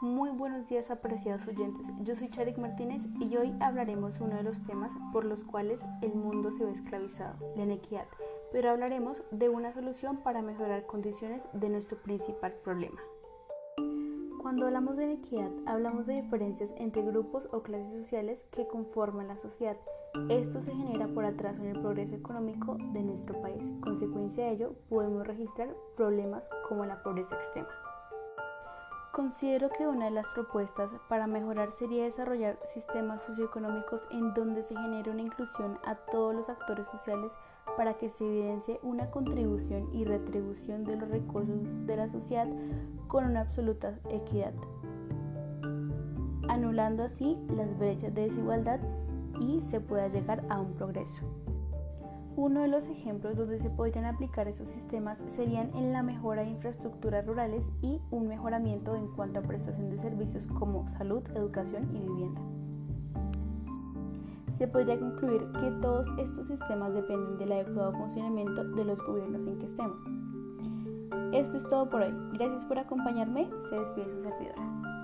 Muy buenos días apreciados oyentes, yo soy Charik Martínez y hoy hablaremos uno de los temas por los cuales el mundo se ve esclavizado, la inequidad, pero hablaremos de una solución para mejorar condiciones de nuestro principal problema. Cuando hablamos de inequidad, hablamos de diferencias entre grupos o clases sociales que conforman la sociedad. Esto se genera por atraso en el progreso económico de nuestro país. Consecuencia de ello, podemos registrar problemas como la pobreza extrema. Considero que una de las propuestas para mejorar sería desarrollar sistemas socioeconómicos en donde se genere una inclusión a todos los actores sociales para que se evidencie una contribución y retribución de los recursos de la sociedad con una absoluta equidad, anulando así las brechas de desigualdad y se pueda llegar a un progreso. Uno de los ejemplos donde se podrían aplicar esos sistemas serían en la mejora de infraestructuras rurales y un mejoramiento en cuanto a prestación de servicios como salud, educación y vivienda. Se podría concluir que todos estos sistemas dependen del adecuado funcionamiento de los gobiernos en que estemos. Esto es todo por hoy. Gracias por acompañarme. Se despide su servidora.